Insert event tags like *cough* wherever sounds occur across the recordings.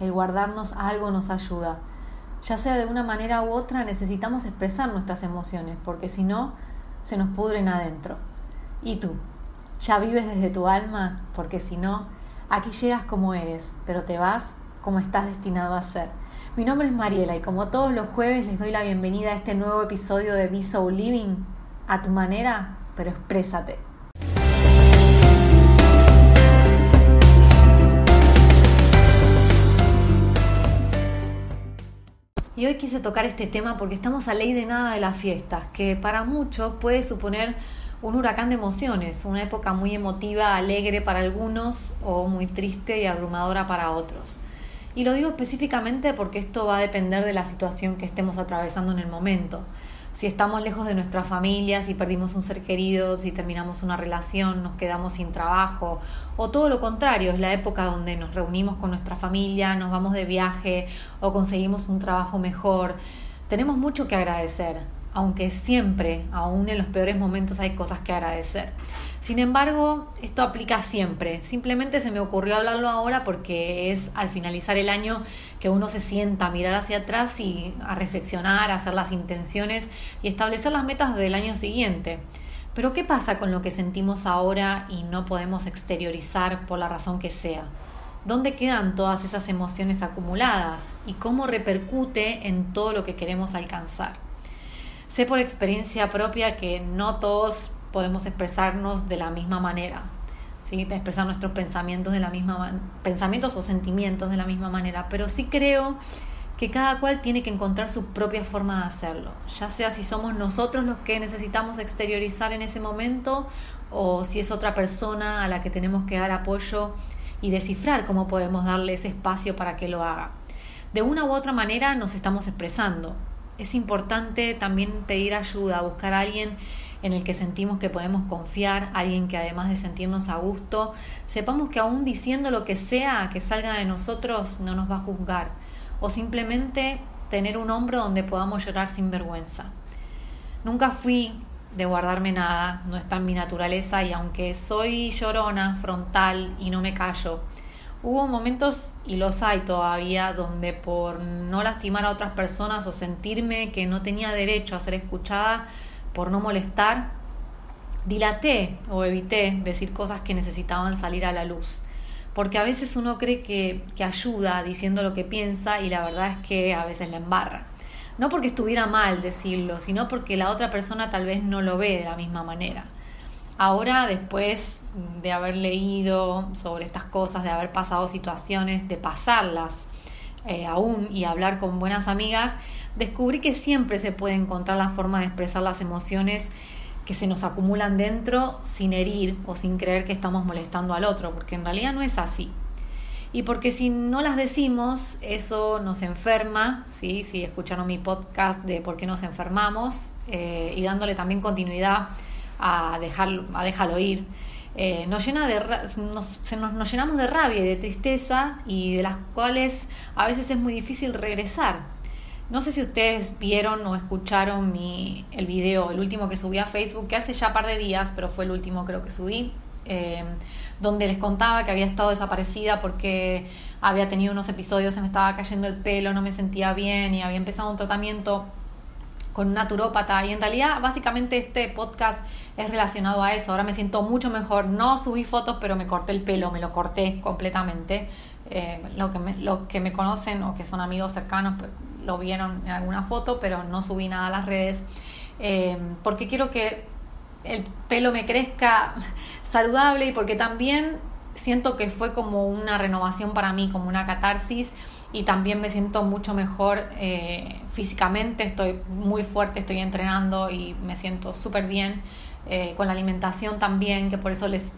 el guardarnos algo nos ayuda. Ya sea de una manera u otra, necesitamos expresar nuestras emociones, porque si no, se nos pudren adentro. ¿Y tú? ¿Ya vives desde tu alma? Porque si no, aquí llegas como eres, pero te vas como estás destinado a ser. Mi nombre es Mariela y como todos los jueves les doy la bienvenida a este nuevo episodio de Be So Living, a tu manera, pero exprésate. Y hoy quise tocar este tema porque estamos a ley de nada de las fiestas, que para muchos puede suponer un huracán de emociones, una época muy emotiva, alegre para algunos o muy triste y abrumadora para otros. Y lo digo específicamente porque esto va a depender de la situación que estemos atravesando en el momento si estamos lejos de nuestra familia, si perdimos un ser querido, si terminamos una relación, nos quedamos sin trabajo, o todo lo contrario, es la época donde nos reunimos con nuestra familia, nos vamos de viaje o conseguimos un trabajo mejor. Tenemos mucho que agradecer, aunque siempre, aún en los peores momentos, hay cosas que agradecer. Sin embargo, esto aplica siempre. Simplemente se me ocurrió hablarlo ahora porque es al finalizar el año que uno se sienta a mirar hacia atrás y a reflexionar, a hacer las intenciones y establecer las metas del año siguiente. Pero ¿qué pasa con lo que sentimos ahora y no podemos exteriorizar por la razón que sea? ¿Dónde quedan todas esas emociones acumuladas y cómo repercute en todo lo que queremos alcanzar? Sé por experiencia propia que no todos podemos expresarnos de la misma manera, ¿sí? expresar nuestros pensamientos de la misma pensamientos o sentimientos de la misma manera, pero sí creo que cada cual tiene que encontrar su propia forma de hacerlo, ya sea si somos nosotros los que necesitamos exteriorizar en ese momento o si es otra persona a la que tenemos que dar apoyo y descifrar cómo podemos darle ese espacio para que lo haga. De una u otra manera nos estamos expresando. Es importante también pedir ayuda, buscar a alguien en el que sentimos que podemos confiar, alguien que además de sentirnos a gusto, sepamos que aún diciendo lo que sea que salga de nosotros no nos va a juzgar, o simplemente tener un hombro donde podamos llorar sin vergüenza. Nunca fui de guardarme nada, no está en mi naturaleza y aunque soy llorona, frontal y no me callo, hubo momentos, y los hay todavía, donde por no lastimar a otras personas o sentirme que no tenía derecho a ser escuchada, por no molestar, dilaté o evité decir cosas que necesitaban salir a la luz. Porque a veces uno cree que, que ayuda diciendo lo que piensa y la verdad es que a veces la embarra. No porque estuviera mal decirlo, sino porque la otra persona tal vez no lo ve de la misma manera. Ahora, después de haber leído sobre estas cosas, de haber pasado situaciones, de pasarlas eh, aún y hablar con buenas amigas, descubrí que siempre se puede encontrar la forma de expresar las emociones que se nos acumulan dentro sin herir o sin creer que estamos molestando al otro, porque en realidad no es así. Y porque si no las decimos, eso nos enferma, ¿sí? si escucharon mi podcast de por qué nos enfermamos, eh, y dándole también continuidad a, dejar, a dejarlo ir, eh, nos, llena de, nos, nos, llenamos de rabia y de tristeza y de las cuales a veces es muy difícil regresar. No sé si ustedes vieron o escucharon mi, el video, el último que subí a Facebook, que hace ya par de días, pero fue el último creo que subí, eh, donde les contaba que había estado desaparecida porque había tenido unos episodios, se me estaba cayendo el pelo, no me sentía bien y había empezado un tratamiento con un naturópata y en realidad básicamente este podcast es relacionado a eso. Ahora me siento mucho mejor. No subí fotos, pero me corté el pelo, me lo corté completamente. Eh, lo que me, los que me conocen o que son amigos cercanos pues, lo vieron en alguna foto, pero no subí nada a las redes. Eh, porque quiero que el pelo me crezca *laughs* saludable y porque también siento que fue como una renovación para mí, como una catarsis y también me siento mucho mejor eh, físicamente, estoy muy fuerte, estoy entrenando y me siento súper bien eh, con la alimentación también, que por eso les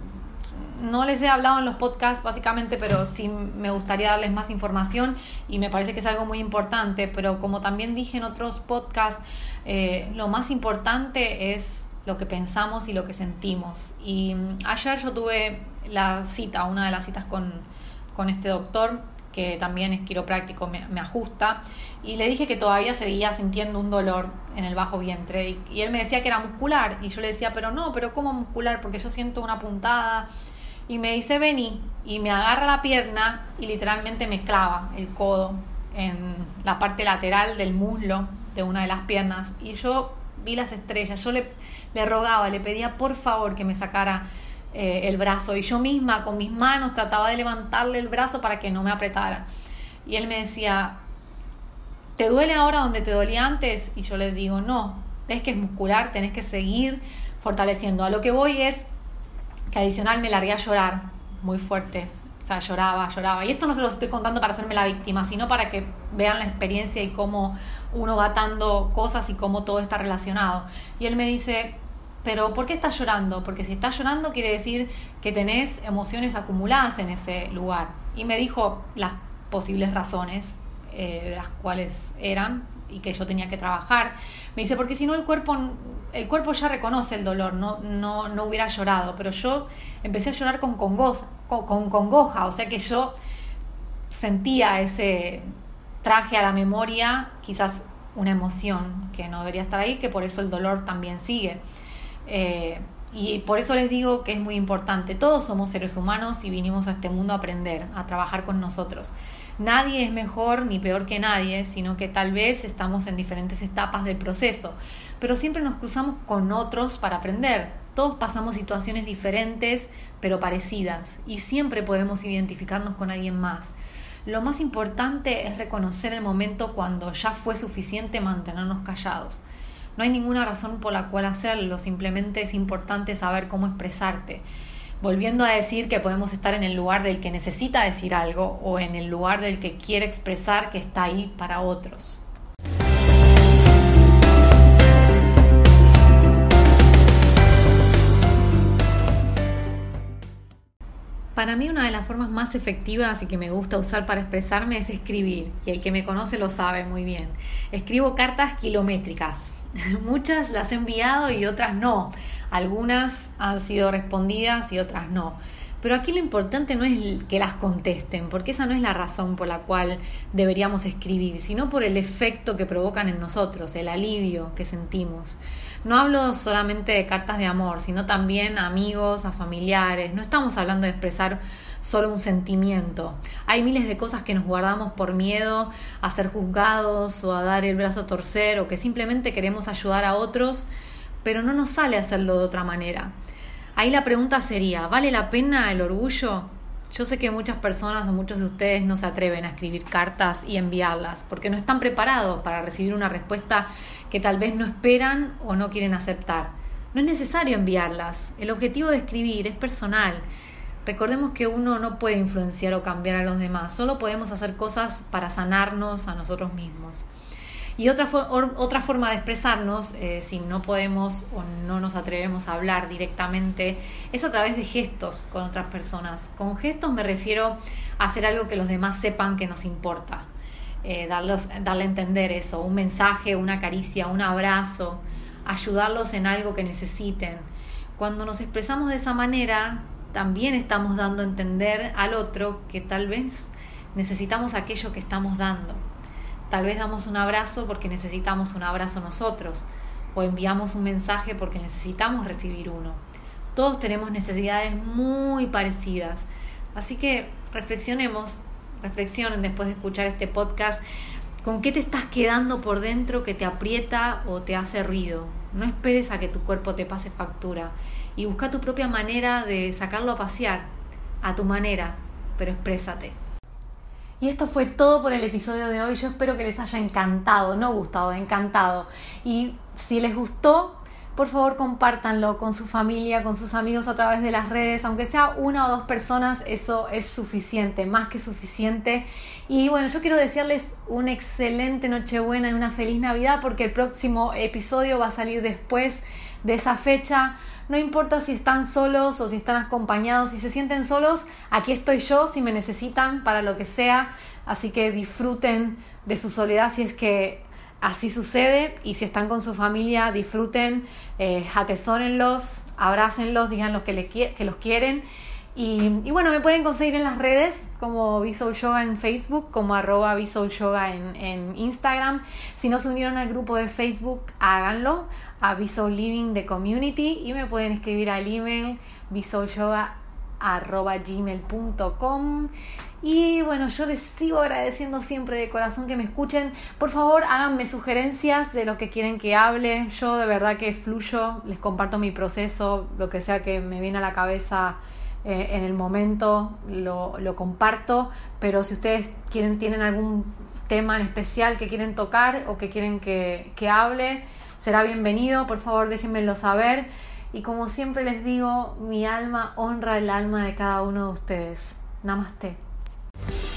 no les he hablado en los podcasts básicamente, pero sí me gustaría darles más información y me parece que es algo muy importante, pero como también dije en otros podcasts, eh, lo más importante es lo que pensamos y lo que sentimos. Y mm, ayer yo tuve la cita, una de las citas con, con este doctor que también es quiropráctico, me, ajusta, y le dije que todavía seguía sintiendo un dolor en el bajo vientre, y, él me decía que era muscular, y yo le decía, pero no, pero ¿cómo muscular? Porque yo siento una puntada, y me dice, vení, y me agarra la pierna y literalmente me clava el codo en la parte lateral del muslo de una de las piernas. Y yo vi las estrellas, yo le, le rogaba, le pedía por favor que me sacara eh, el brazo y yo misma con mis manos trataba de levantarle el brazo para que no me apretara. Y él me decía, ¿te duele ahora donde te dolía antes? Y yo le digo, no, es que es muscular, tenés que seguir fortaleciendo. A lo que voy es que adicional me largué a llorar muy fuerte. O sea, lloraba, lloraba. Y esto no se lo estoy contando para hacerme la víctima, sino para que vean la experiencia y cómo uno va atando cosas y cómo todo está relacionado. Y él me dice, pero ¿por qué estás llorando? Porque si estás llorando quiere decir que tenés emociones acumuladas en ese lugar. Y me dijo las posibles razones eh, de las cuales eran y que yo tenía que trabajar. Me dice, porque si no el cuerpo, el cuerpo ya reconoce el dolor, no, no, no hubiera llorado, pero yo empecé a llorar con congoja, con, congoja, o sea que yo sentía ese traje a la memoria, quizás una emoción que no debería estar ahí, que por eso el dolor también sigue. Eh, y por eso les digo que es muy importante. Todos somos seres humanos y vinimos a este mundo a aprender, a trabajar con nosotros. Nadie es mejor ni peor que nadie, sino que tal vez estamos en diferentes etapas del proceso, pero siempre nos cruzamos con otros para aprender. Todos pasamos situaciones diferentes, pero parecidas, y siempre podemos identificarnos con alguien más. Lo más importante es reconocer el momento cuando ya fue suficiente mantenernos callados. No hay ninguna razón por la cual hacerlo, simplemente es importante saber cómo expresarte. Volviendo a decir que podemos estar en el lugar del que necesita decir algo o en el lugar del que quiere expresar que está ahí para otros. Para mí una de las formas más efectivas y que me gusta usar para expresarme es escribir, y el que me conoce lo sabe muy bien. Escribo cartas kilométricas, *laughs* Muchas las he enviado y otras no. Algunas han sido respondidas y otras no. Pero aquí lo importante no es que las contesten, porque esa no es la razón por la cual deberíamos escribir, sino por el efecto que provocan en nosotros, el alivio que sentimos. No hablo solamente de cartas de amor, sino también a amigos, a familiares. No estamos hablando de expresar solo un sentimiento. Hay miles de cosas que nos guardamos por miedo a ser juzgados o a dar el brazo a torcer o que simplemente queremos ayudar a otros, pero no nos sale hacerlo de otra manera. Ahí la pregunta sería, ¿vale la pena el orgullo? Yo sé que muchas personas o muchos de ustedes no se atreven a escribir cartas y enviarlas porque no están preparados para recibir una respuesta que tal vez no esperan o no quieren aceptar. No es necesario enviarlas. El objetivo de escribir es personal Recordemos que uno no puede influenciar o cambiar a los demás, solo podemos hacer cosas para sanarnos a nosotros mismos. Y otra, otra forma de expresarnos, eh, si no podemos o no nos atrevemos a hablar directamente, es a través de gestos con otras personas. Con gestos me refiero a hacer algo que los demás sepan que nos importa, eh, darle a entender eso, un mensaje, una caricia, un abrazo, ayudarlos en algo que necesiten. Cuando nos expresamos de esa manera, también estamos dando a entender al otro que tal vez necesitamos aquello que estamos dando. Tal vez damos un abrazo porque necesitamos un abrazo nosotros o enviamos un mensaje porque necesitamos recibir uno. Todos tenemos necesidades muy parecidas. Así que reflexionemos, reflexionen después de escuchar este podcast con qué te estás quedando por dentro que te aprieta o te hace ruido. No esperes a que tu cuerpo te pase factura y busca tu propia manera de sacarlo a pasear, a tu manera, pero exprésate. Y esto fue todo por el episodio de hoy. Yo espero que les haya encantado, no gustado, encantado. Y si les gustó, por favor compártanlo con su familia, con sus amigos a través de las redes, aunque sea una o dos personas, eso es suficiente, más que suficiente. Y bueno, yo quiero desearles una excelente Nochebuena y una feliz Navidad porque el próximo episodio va a salir después de esa fecha. No importa si están solos o si están acompañados, si se sienten solos, aquí estoy yo si me necesitan para lo que sea. Así que disfruten de su soledad si es que así sucede y si están con su familia, disfruten, eh, atesórenlos, abrácenlos, digan que, que los quieren y, bueno, me pueden conseguir en las redes como Visual Yoga en Facebook, como arroba Visual Yoga en, Instagram. Si no se unieron al grupo de Facebook, háganlo a Living de Community y me pueden escribir al email gmail.com y bueno, yo les sigo agradeciendo siempre de corazón que me escuchen. Por favor, háganme sugerencias de lo que quieren que hable. Yo de verdad que fluyo, les comparto mi proceso, lo que sea que me viene a la cabeza eh, en el momento, lo, lo, comparto. Pero si ustedes quieren, tienen algún tema en especial que quieren tocar o que quieren que, que hable, será bienvenido. Por favor, déjenmelo saber. Y como siempre les digo, mi alma honra el alma de cada uno de ustedes. Namaste. Bye.